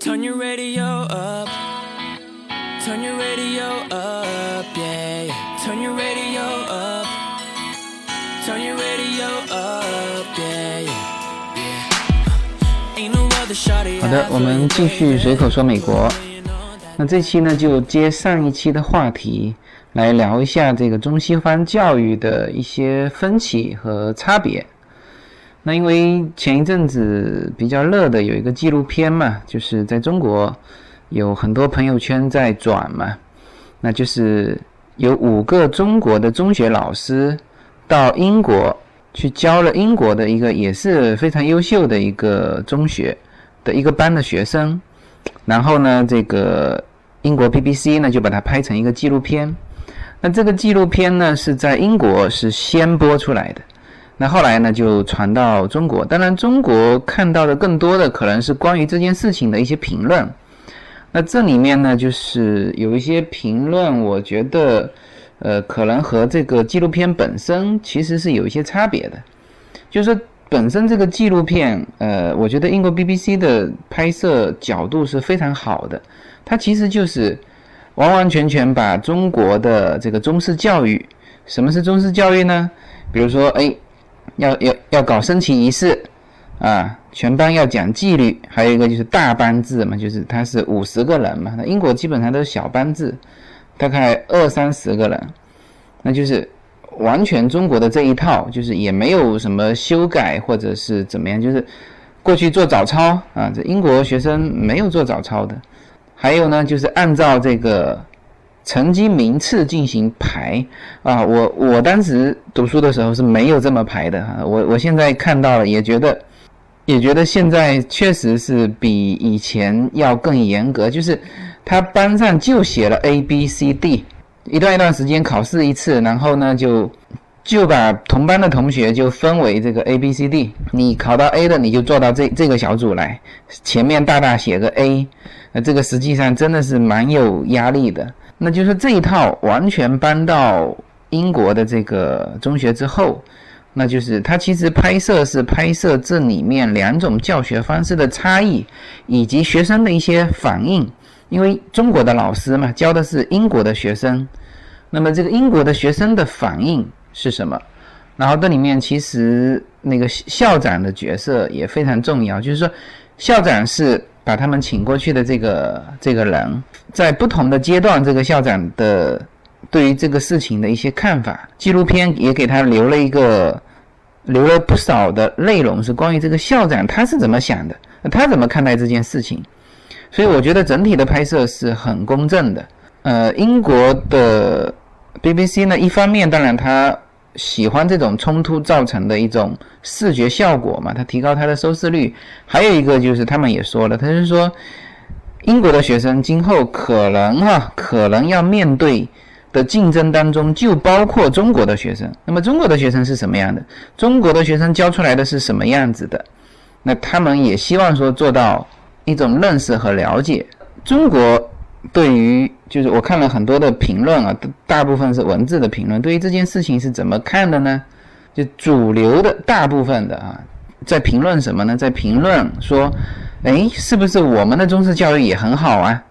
Turn your radio up. Turn your radio up, yeah. Turn your radio up. Turn your radio up, yeah, 好的，我们继续随口说美国。那这期呢，就接上一期的话题，来聊一下这个中西方教育的一些分歧和差别。那因为前一阵子比较热的有一个纪录片嘛，就是在中国有很多朋友圈在转嘛，那就是有五个中国的中学老师到英国去教了英国的一个也是非常优秀的一个中学的一个班的学生，然后呢，这个英国 BBC 呢就把它拍成一个纪录片。那这个纪录片呢是在英国是先播出来的。那后来呢，就传到中国。当然，中国看到的更多的可能是关于这件事情的一些评论。那这里面呢，就是有一些评论，我觉得，呃，可能和这个纪录片本身其实是有一些差别的。就是本身这个纪录片，呃，我觉得英国 BBC 的拍摄角度是非常好的。它其实就是完完全全把中国的这个中式教育，什么是中式教育呢？比如说，哎。要要要搞升旗仪式，啊，全班要讲纪律，还有一个就是大班制嘛，就是他是五十个人嘛，那英国基本上都是小班制，大概二三十个人，那就是完全中国的这一套，就是也没有什么修改或者是怎么样，就是过去做早操啊，这英国学生没有做早操的，还有呢，就是按照这个。成绩名次进行排啊，我我当时读书的时候是没有这么排的哈，我我现在看到了也觉得，也觉得现在确实是比以前要更严格，就是他班上就写了 A B C D，一段一段时间考试一次，然后呢就就把同班的同学就分为这个 A B C D，你考到 A 的你就坐到这这个小组来，前面大大写个 A，那这个实际上真的是蛮有压力的。那就是这一套完全搬到英国的这个中学之后，那就是它其实拍摄是拍摄这里面两种教学方式的差异，以及学生的一些反应。因为中国的老师嘛，教的是英国的学生，那么这个英国的学生的反应是什么？然后这里面其实那个校长的角色也非常重要，就是说校长是。把他们请过去的这个这个人，在不同的阶段，这个校长的对于这个事情的一些看法，纪录片也给他留了一个，留了不少的内容，是关于这个校长他是怎么想的，他怎么看待这件事情。所以我觉得整体的拍摄是很公正的。呃，英国的 BBC 呢，一方面当然他。喜欢这种冲突造成的一种视觉效果嘛？它提高它的收视率。还有一个就是他们也说了，他是说英国的学生今后可能哈，可能要面对的竞争当中就包括中国的学生。那么中国的学生是什么样的？中国的学生教出来的是什么样子的？那他们也希望说做到一种认识和了解中国。对于就是我看了很多的评论啊，大部分是文字的评论。对于这件事情是怎么看的呢？就主流的大部分的啊，在评论什么呢？在评论说，哎，是不是我们的中式教育也很好啊？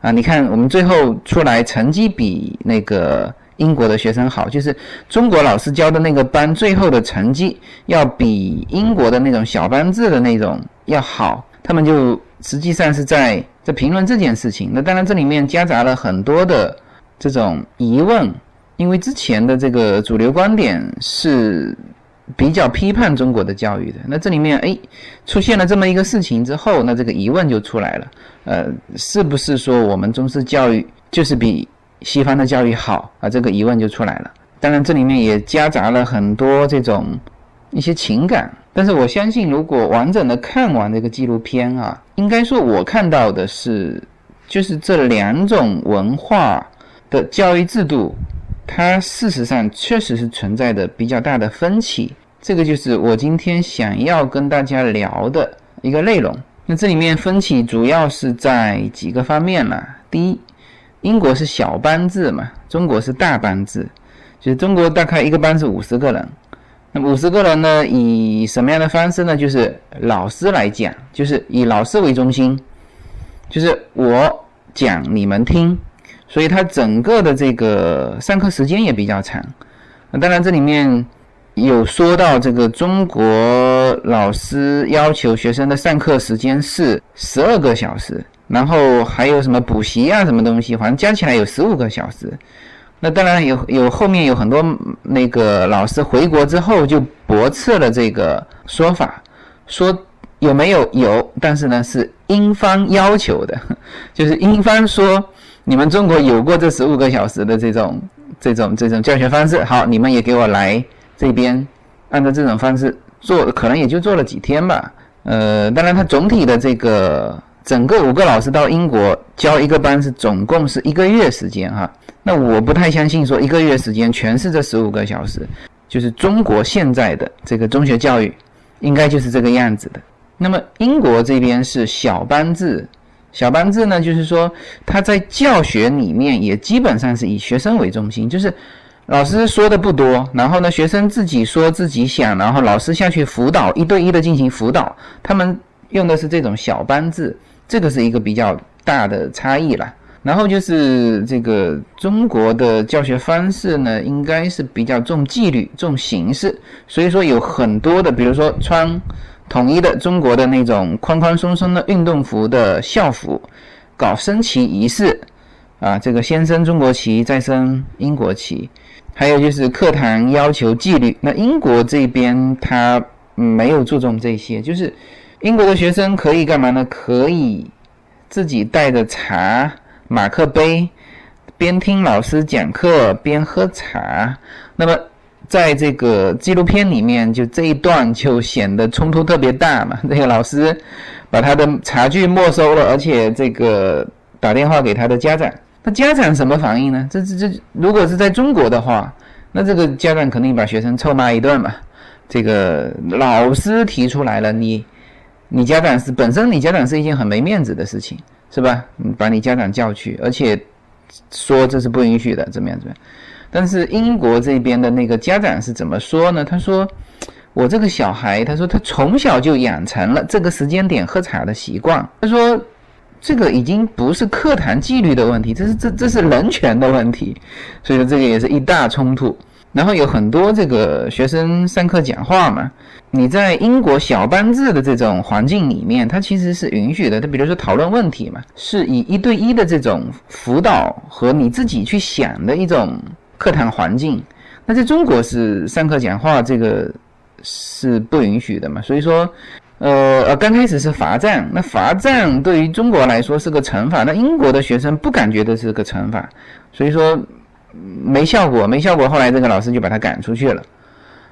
啊，你看我们最后出来成绩比那个英国的学生好，就是中国老师教的那个班最后的成绩要比英国的那种小班制的那种要好，他们就实际上是在。在评论这件事情，那当然这里面夹杂了很多的这种疑问，因为之前的这个主流观点是比较批判中国的教育的。那这里面哎出现了这么一个事情之后，那这个疑问就出来了，呃，是不是说我们中式教育就是比西方的教育好啊？这个疑问就出来了。当然这里面也夹杂了很多这种一些情感。但是我相信，如果完整的看完这个纪录片啊，应该说我看到的是，就是这两种文化的教育制度，它事实上确实是存在的比较大的分歧。这个就是我今天想要跟大家聊的一个内容。那这里面分歧主要是在几个方面呢？第一，英国是小班制嘛，中国是大班制，就是中国大概一个班是五十个人。那五十个人呢？以什么样的方式呢？就是老师来讲，就是以老师为中心，就是我讲你们听，所以他整个的这个上课时间也比较长。那当然这里面有说到这个中国老师要求学生的上课时间是十二个小时，然后还有什么补习啊什么东西，反正加起来有十五个小时。那当然有有后面有很多那个老师回国之后就驳斥了这个说法，说。有没有有？但是呢，是英方要求的，就是英方说你们中国有过这十五个小时的这种这种这种教学方式，好，你们也给我来这边按照这种方式做，可能也就做了几天吧。呃，当然，他总体的这个整个五个老师到英国教一个班是总共是一个月时间哈。那我不太相信说一个月时间全是这十五个小时，就是中国现在的这个中学教育应该就是这个样子的。那么英国这边是小班制，小班制呢，就是说他在教学里面也基本上是以学生为中心，就是老师说的不多，然后呢学生自己说自己想，然后老师下去辅导，一对一的进行辅导。他们用的是这种小班制，这个是一个比较大的差异了。然后就是这个中国的教学方式呢，应该是比较重纪律、重形式，所以说有很多的，比如说穿。统一的中国的那种宽宽松松的运动服的校服，搞升旗仪式，啊，这个先升中国旗，再升英国旗，还有就是课堂要求纪律。那英国这边他没有注重这些，就是英国的学生可以干嘛呢？可以自己带着茶、马克杯，边听老师讲课边喝茶。那么。在这个纪录片里面，就这一段就显得冲突特别大嘛。那个老师把他的茶具没收了，而且这个打电话给他的家长，那家长什么反应呢？这这这，如果是在中国的话，那这个家长肯定把学生臭骂一顿嘛。这个老师提出来了，你你家长是本身你家长是一件很没面子的事情，是吧？你把你家长叫去，而且说这是不允许的，怎么样怎么样？但是英国这边的那个家长是怎么说呢？他说：“我这个小孩，他说他从小就养成了这个时间点喝茶的习惯。他说，这个已经不是课堂纪律的问题，这是这这是人权的问题。所以说这个也是一大冲突。然后有很多这个学生上课讲话嘛，你在英国小班制的这种环境里面，它其实是允许的。它比如说讨论问题嘛，是以一对一的这种辅导和你自己去想的一种。”课堂环境，那在中国是上课讲话这个是不允许的嘛？所以说，呃呃，刚开始是罚站，那罚站对于中国来说是个惩罚，那英国的学生不感觉这是个惩罚，所以说没效果，没效果。后来这个老师就把他赶出去了。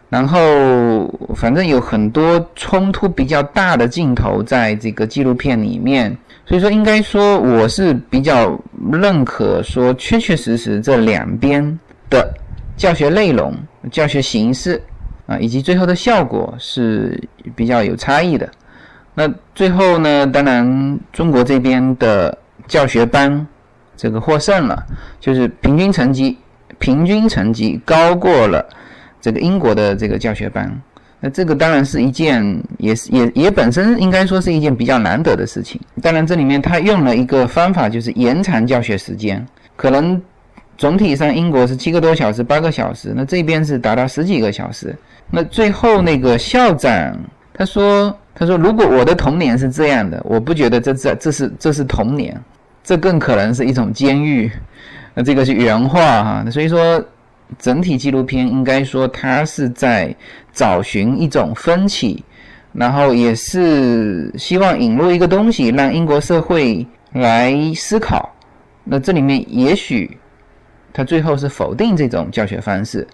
然后反正有很多冲突比较大的镜头在这个纪录片里面，所以说应该说我是比较认可说确确实实这两边。的教学内容、教学形式啊，以及最后的效果是比较有差异的。那最后呢，当然中国这边的教学班这个获胜了，就是平均成绩平均成绩高过了这个英国的这个教学班。那这个当然是一件，也是也也本身应该说是一件比较难得的事情。当然这里面他用了一个方法，就是延长教学时间，可能。总体上，英国是七个多小时、八个小时，那这边是达到十几个小时。那最后那个校长他说：“他说如果我的童年是这样的，我不觉得这这这是这是童年，这更可能是一种监狱。”那这个是原话哈。所以说，整体纪录片应该说它是在找寻一种分歧，然后也是希望引入一个东西，让英国社会来思考。那这里面也许。他最后是否定这种教学方式，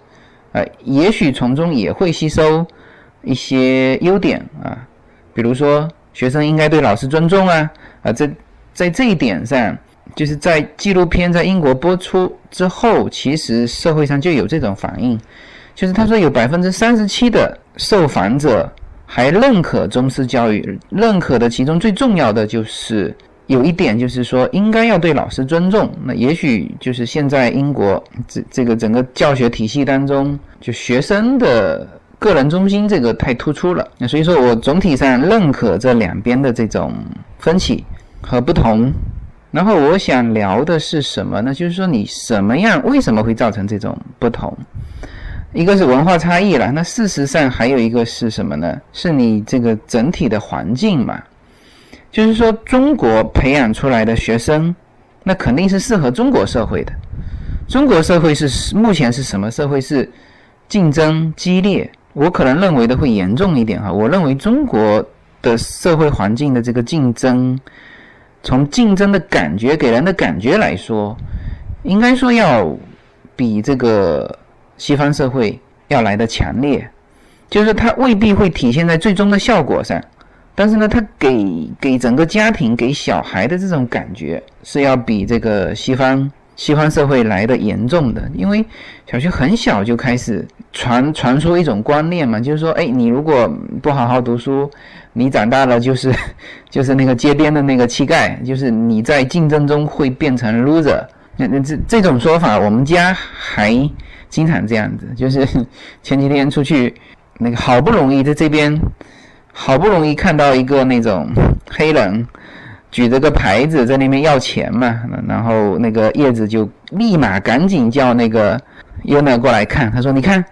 呃，也许从中也会吸收一些优点啊，比如说学生应该对老师尊重啊，啊，这在这一点上，就是在纪录片在英国播出之后，其实社会上就有这种反应，就是他说有百分之三十七的受访者还认可中式教育，认可的其中最重要的就是。有一点就是说，应该要对老师尊重。那也许就是现在英国这这个整个教学体系当中，就学生的个人中心这个太突出了。那所以说我总体上认可这两边的这种分歧。和不同。然后我想聊的是什么呢？就是说你什么样，为什么会造成这种不同？一个是文化差异了，那事实上还有一个是什么呢？是你这个整体的环境嘛。就是说，中国培养出来的学生，那肯定是适合中国社会的。中国社会是目前是什么社会？是竞争激烈。我可能认为的会严重一点哈。我认为中国的社会环境的这个竞争，从竞争的感觉给人的感觉来说，应该说要比这个。西方社会要来的强烈，就是它未必会体现在最终的效果上，但是呢，它给给整个家庭、给小孩的这种感觉是要比这个西方西方社会来的严重的。因为小学很小就开始传传出一种观念嘛，就是说，哎，你如果不好好读书，你长大了就是 就是那个街边的那个乞丐，就是你在竞争中会变成 loser。那那这这种说法，我们家还。经常这样子，就是前几天出去，那个好不容易在这边，好不容易看到一个那种黑人举着个牌子在那边要钱嘛，然后那个叶子就立马赶紧叫那个优娜过来看，他说：“你看，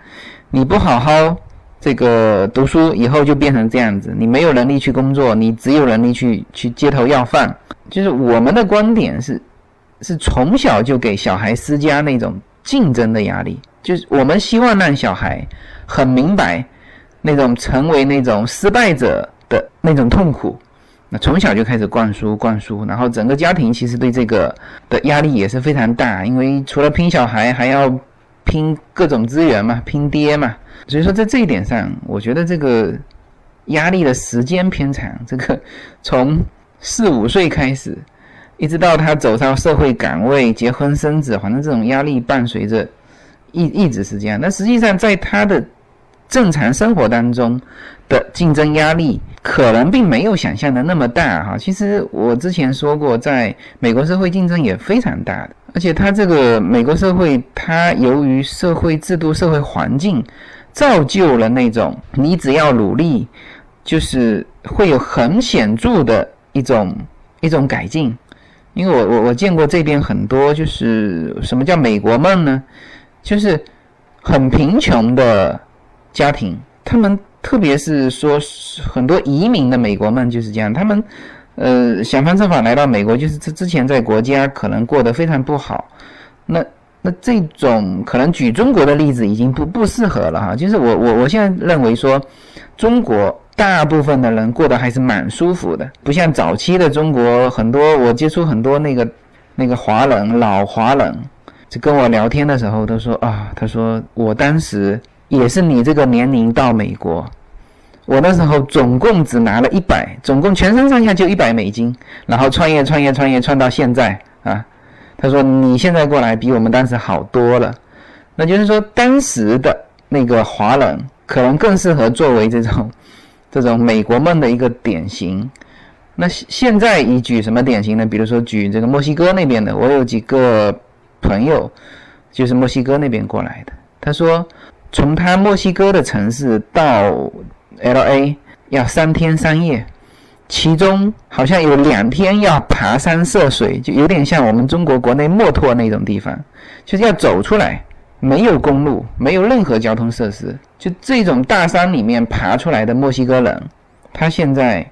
你不好好这个读书，以后就变成这样子，你没有能力去工作，你只有能力去去街头要饭。”就是我们的观点是，是从小就给小孩施加那种。竞争的压力，就是我们希望让小孩很明白那种成为那种失败者的那种痛苦。那从小就开始灌输灌输，然后整个家庭其实对这个的压力也是非常大，因为除了拼小孩，还要拼各种资源嘛，拼爹嘛。所以说在这一点上，我觉得这个压力的时间偏长，这个 从四五岁开始。一直到他走上社会岗位、结婚生子，反正这种压力伴随着，一一直是这样。但实际上，在他的正常生活当中的竞争压力，可能并没有想象的那么大哈。其实我之前说过，在美国社会竞争也非常大的，而且他这个美国社会，它由于社会制度、社会环境造就了那种你只要努力，就是会有很显著的一种一种改进。因为我我我见过这边很多，就是什么叫美国梦呢？就是很贫穷的家庭，他们特别是说很多移民的美国梦就是这样，他们呃想方设法来到美国，就是之之前在国家可能过得非常不好，那那这种可能举中国的例子已经不不适合了哈，就是我我我现在认为说中国。大部分的人过得还是蛮舒服的，不像早期的中国，很多我接触很多那个那个华人老华人，就跟我聊天的时候都说啊，他说我当时也是你这个年龄到美国，我那时候总共只拿了一百，总共全身上下就一百美金，然后创业创业创业创到现在啊，他说你现在过来比我们当时好多了，那就是说当时的那个华人可能更适合作为这种。这种美国梦的一个典型，那现在你举什么典型呢？比如说举这个墨西哥那边的，我有几个朋友就是墨西哥那边过来的。他说，从他墨西哥的城市到 L A 要三天三夜，其中好像有两天要爬山涉水，就有点像我们中国国内墨脱那种地方，就是要走出来。没有公路，没有任何交通设施，就这种大山里面爬出来的墨西哥人，他现在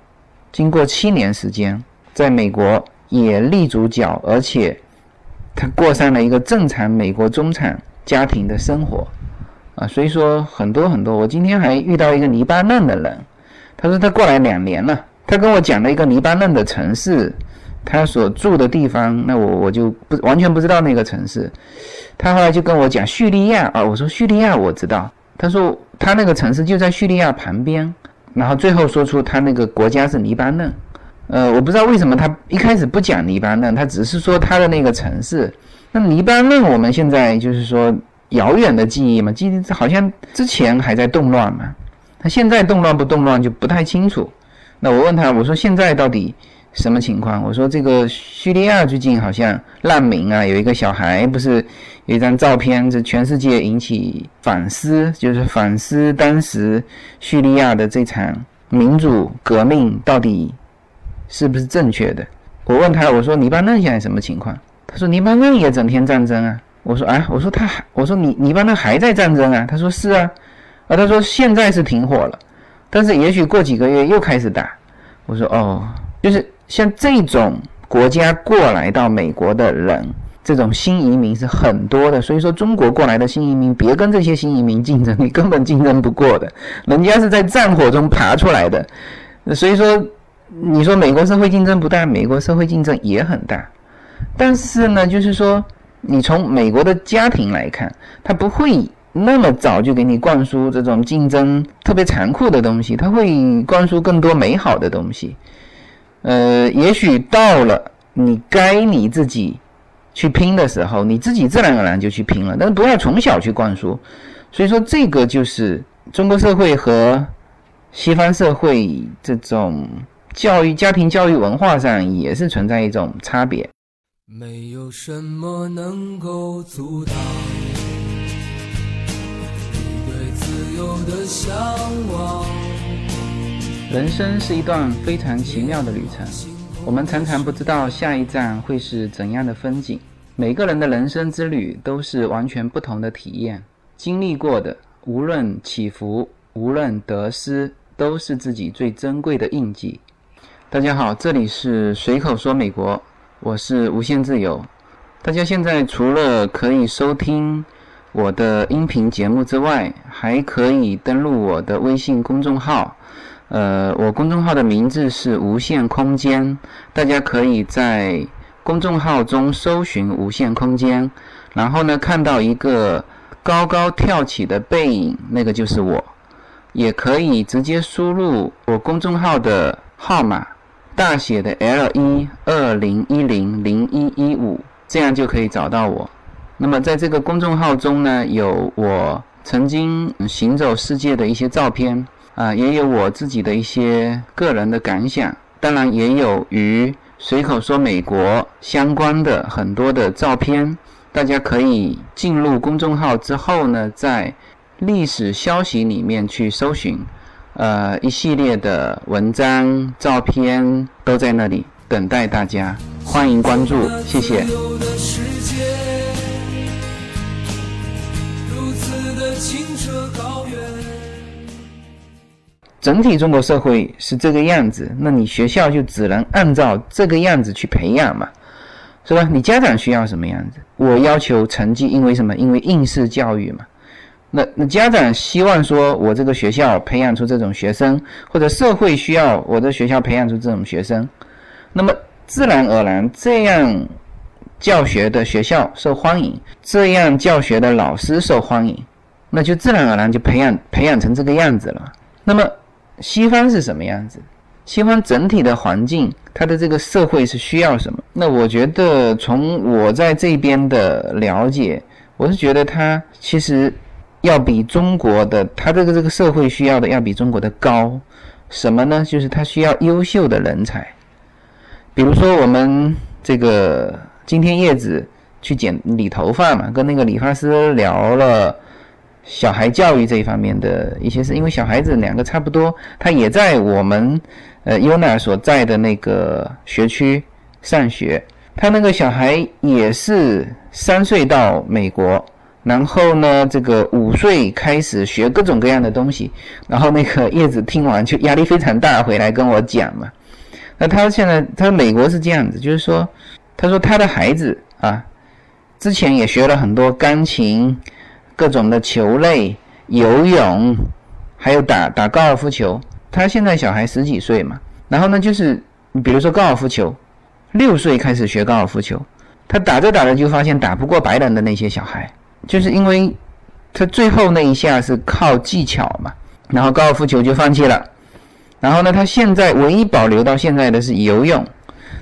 经过七年时间，在美国也立足脚，而且他过上了一个正常美国中产家庭的生活啊。所以说很多很多，我今天还遇到一个黎巴嫩的人，他说他过来两年了，他跟我讲了一个黎巴嫩的城市。他所住的地方，那我我就不完全不知道那个城市。他后来就跟我讲叙利亚啊，我说叙利亚我知道。他说他那个城市就在叙利亚旁边，然后最后说出他那个国家是黎巴嫩。呃，我不知道为什么他一开始不讲黎巴嫩，他只是说他的那个城市。那黎巴嫩我们现在就是说遥远的记忆嘛，记得好像之前还在动乱嘛，他现在动乱不动乱就不太清楚。那我问他，我说现在到底？什么情况？我说这个叙利亚最近好像难民啊，有一个小孩不是有一张照片，这全世界引起反思，就是反思当时叙利亚的这场民主革命到底是不是正确的？我问他，我说黎巴嫩现在什么情况？他说黎巴嫩也整天战争啊。我说啊，我说他还，我说你黎巴嫩还在战争啊？他说是啊，啊他说现在是停火了，但是也许过几个月又开始打。我说哦，就是像这种国家过来到美国的人，这种新移民是很多的。所以说中国过来的新移民，别跟这些新移民竞争，你根本竞争不过的。人家是在战火中爬出来的，所以说你说美国社会竞争不大，美国社会竞争也很大。但是呢，就是说。你从美国的家庭来看，他不会那么早就给你灌输这种竞争特别残酷的东西，他会灌输更多美好的东西。呃，也许到了你该你自己去拼的时候，你自己自然而然就去拼了，但是不要从小去灌输。所以说，这个就是中国社会和西方社会这种教育、家庭教育文化上也是存在一种差别。没有什么能够阻挡你对自由的向往。人生是一段非常奇妙的旅程，我们常常不知道下一站会是怎样的风景。每个人的人生之旅都是完全不同的体验，经历过的无论起伏，无论得失，都是自己最珍贵的印记。大家好，这里是随口说美国。我是无限自由。大家现在除了可以收听我的音频节目之外，还可以登录我的微信公众号。呃，我公众号的名字是无限空间。大家可以在公众号中搜寻“无限空间”，然后呢，看到一个高高跳起的背影，那个就是我。也可以直接输入我公众号的号码。大写的 L 一二零一零零一一五，这样就可以找到我。那么在这个公众号中呢，有我曾经行走世界的一些照片啊，也有我自己的一些个人的感想，当然也有与随口说美国相关的很多的照片。大家可以进入公众号之后呢，在历史消息里面去搜寻。呃，一系列的文章、照片都在那里等待大家，欢迎关注，谢谢。整体中国社会是这个样子，那你学校就只能按照这个样子去培养嘛，是吧？你家长需要什么样子？我要求成绩，因为什么？因为应试教育嘛。那那家长希望说，我这个学校培养出这种学生，或者社会需要我的学校培养出这种学生，那么自然而然这样教学的学校受欢迎，这样教学的老师受欢迎，那就自然而然就培养培养成这个样子了。那么西方是什么样子？西方整体的环境，它的这个社会是需要什么？那我觉得从我在这边的了解，我是觉得它其实。要比中国的，他这个这个社会需要的要比中国的高，什么呢？就是他需要优秀的人才。比如说我们这个今天叶子去剪理头发嘛，跟那个理发师聊了小孩教育这一方面的一些事，因为小孩子两个差不多，他也在我们呃 UNA 所在的那个学区上学，他那个小孩也是三岁到美国。然后呢，这个五岁开始学各种各样的东西，然后那个叶子听完就压力非常大，回来跟我讲嘛。那他现在他美国是这样子，就是说，他说他的孩子啊，之前也学了很多钢琴、各种的球类、游泳，还有打打高尔夫球。他现在小孩十几岁嘛，然后呢，就是比如说高尔夫球，六岁开始学高尔夫球，他打着打着就发现打不过白人的那些小孩。就是因为他最后那一下是靠技巧嘛，然后高尔夫球就放弃了。然后呢，他现在唯一保留到现在的是游泳。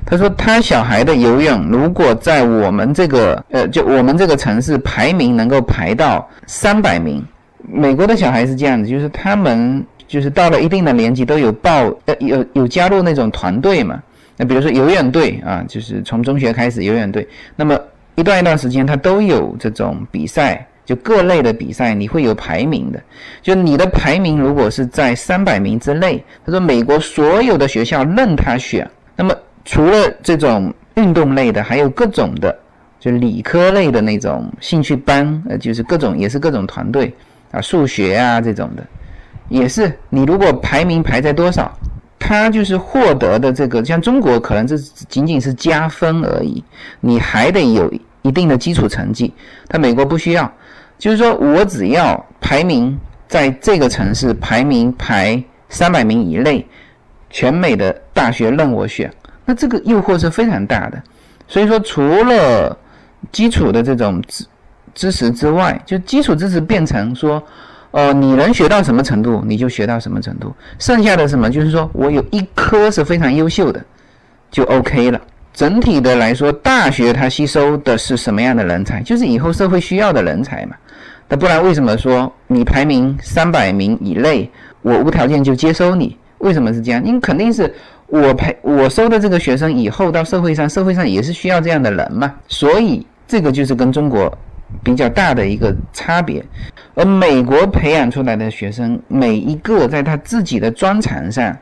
他说他小孩的游泳如果在我们这个呃，就我们这个城市排名能够排到三百名。美国的小孩是这样子，就是他们就是到了一定的年纪都有报呃有有加入那种团队嘛。那比如说游泳队啊，就是从中学开始游泳队，那么。一段一段时间，他都有这种比赛，就各类的比赛，你会有排名的。就你的排名如果是在三百名之内，他说美国所有的学校任他选。那么除了这种运动类的，还有各种的，就理科类的那种兴趣班，呃，就是各种也是各种团队啊，数学啊这种的，也是你如果排名排在多少，他就是获得的这个，像中国可能这仅仅是加分而已，你还得有一定的基础成绩，他美国不需要，就是说我只要排名在这个城市排名排三百名以内。全美的大学任我选，那这个诱惑是非常大的。所以说，除了基础的这种知知识之外，就基础知识变成说，呃，你能学到什么程度，你就学到什么程度。剩下的什么，就是说我有一科是非常优秀的，就 OK 了。整体的来说，大学它吸收的是什么样的人才？就是以后社会需要的人才嘛。那不然为什么说你排名三百名以内，我无条件就接收你？为什么是这样？因为肯定是我培我收的这个学生以后到社会上，社会上也是需要这样的人嘛。所以这个就是跟中国比较大的一个差别。而美国培养出来的学生，每一个在他自己的专长上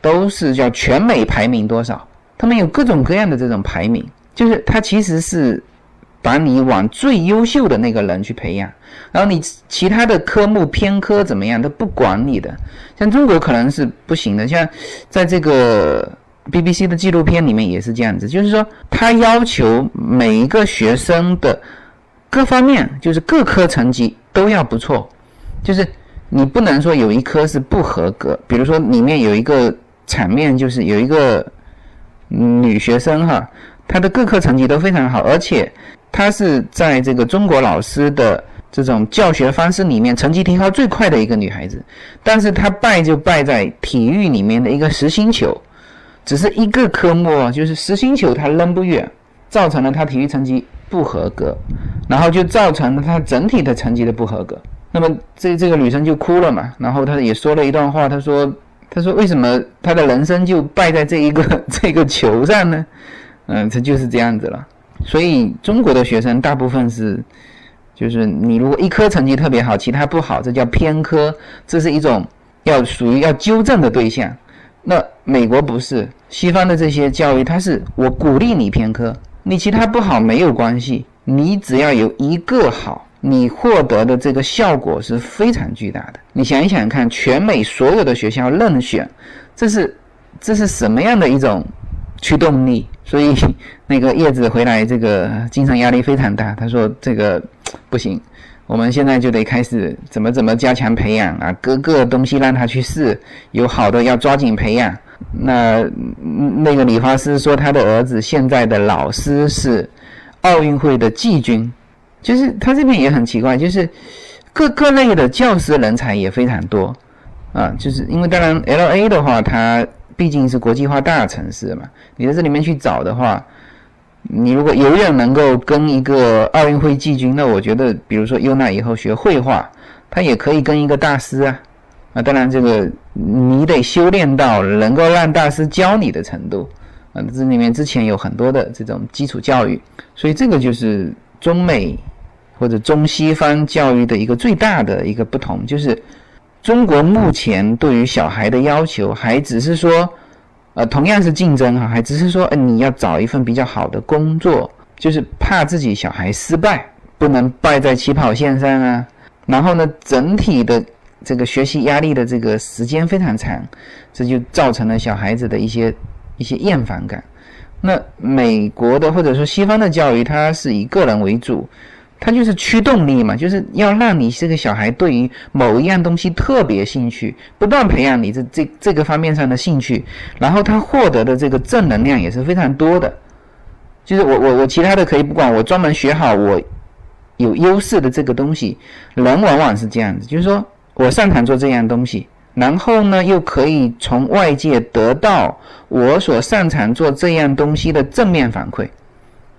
都是叫全美排名多少，他们有各种各样的这种排名，就是他其实是。把你往最优秀的那个人去培养，然后你其他的科目偏科怎么样都不管你的。像中国可能是不行的，像在这个 BBC 的纪录片里面也是这样子，就是说他要求每一个学生的各方面，就是各科成绩都要不错，就是你不能说有一科是不合格。比如说里面有一个场面，就是有一个女学生哈，她的各科成绩都非常好，而且。她是在这个中国老师的这种教学方式里面成绩提高最快的一个女孩子，但是她败就败在体育里面的一个实心球，只是一个科目，就是实心球她扔不远，造成了她体育成绩不合格，然后就造成了她整体的成绩的不合格。那么这这个女生就哭了嘛，然后她也说了一段话，她说：“她说为什么她的人生就败在这一个 这个球上呢？嗯，她就是这样子了。”所以中国的学生大部分是，就是你如果一科成绩特别好，其他不好，这叫偏科，这是一种要属于要纠正的对象。那美国不是，西方的这些教育，它是我鼓励你偏科，你其他不好没有关系，你只要有一个好，你获得的这个效果是非常巨大的。你想一想看，全美所有的学校任选，这是这是什么样的一种？驱动力，所以 那个叶子回来，这个精神压力非常大。他说：“这个不行，我们现在就得开始怎么怎么加强培养啊，各个东西让他去试，有好的要抓紧培养。”那那个理发师说，他的儿子现在的老师是奥运会的季军，就是他这边也很奇怪，就是各各类的教师人才也非常多啊，就是因为当然 L A 的话，它。毕竟是国际化大城市嘛，你在这里面去找的话，你如果永远能够跟一个奥运会季军，那我觉得，比如说优娜以后学绘画，他也可以跟一个大师啊，啊，当然这个你得修炼到能够让大师教你的程度啊，这里面之前有很多的这种基础教育，所以这个就是中美或者中西方教育的一个最大的一个不同，就是。中国目前对于小孩的要求，还只是说，呃，同样是竞争哈，还只是说，呃，你要找一份比较好的工作，就是怕自己小孩失败，不能败在起跑线上啊。然后呢，整体的这个学习压力的这个时间非常长，这就造成了小孩子的一些一些厌烦感。那美国的或者说西方的教育，它是以个人为主。它就是驱动力嘛，就是要让你这个小孩对于某一样东西特别兴趣，不断培养你这这这个方面上的兴趣，然后他获得的这个正能量也是非常多的。就是我我我其他的可以不管，我专门学好我有优势的这个东西。人往往是这样子，就是说我擅长做这样东西，然后呢又可以从外界得到我所擅长做这样东西的正面反馈。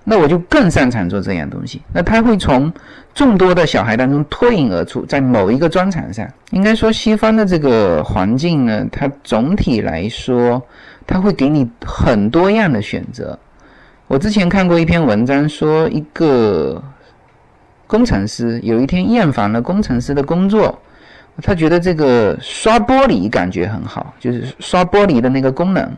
那我就更擅长做这样东西。那他会从众多的小孩当中脱颖而出，在某一个专长上。应该说，西方的这个环境呢，它总体来说，它会给你很多样的选择。我之前看过一篇文章，说一个工程师有一天厌烦了工程师的工作，他觉得这个刷玻璃感觉很好，就是刷玻璃的那个功能。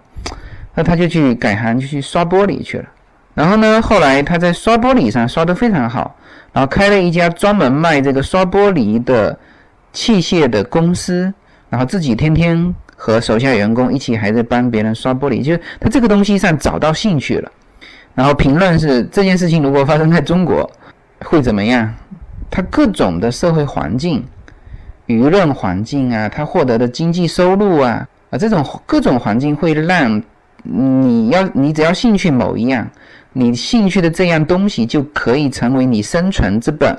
那他就去改行，就去刷玻璃去了。然后呢，后来他在刷玻璃上刷得非常好，然后开了一家专门卖这个刷玻璃的器械的公司，然后自己天天和手下员工一起还在帮别人刷玻璃，就是他这个东西上找到兴趣了。然后评论是这件事情如果发生在中国会怎么样？他各种的社会环境、舆论环境啊，他获得的经济收入啊啊，这种各种环境会让你要你只要兴趣某一样。你兴趣的这样东西就可以成为你生存之本，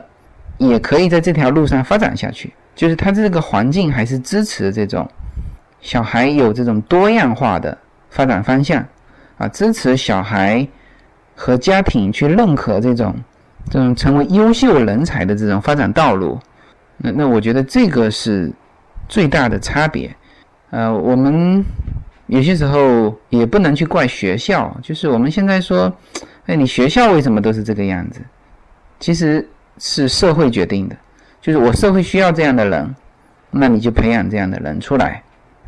也可以在这条路上发展下去。就是它这个环境还是支持这种小孩有这种多样化的发展方向啊，支持小孩和家庭去认可这种这种成为优秀人才的这种发展道路。那那我觉得这个是最大的差别。呃，我们。有些时候也不能去怪学校，就是我们现在说，哎，你学校为什么都是这个样子？其实是社会决定的，就是我社会需要这样的人，那你就培养这样的人出来。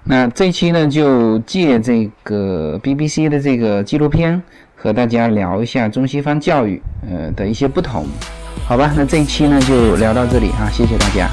那这期呢，就借这个 BBC 的这个纪录片和大家聊一下中西方教育呃的一些不同，好吧？那这一期呢就聊到这里啊，谢谢大家。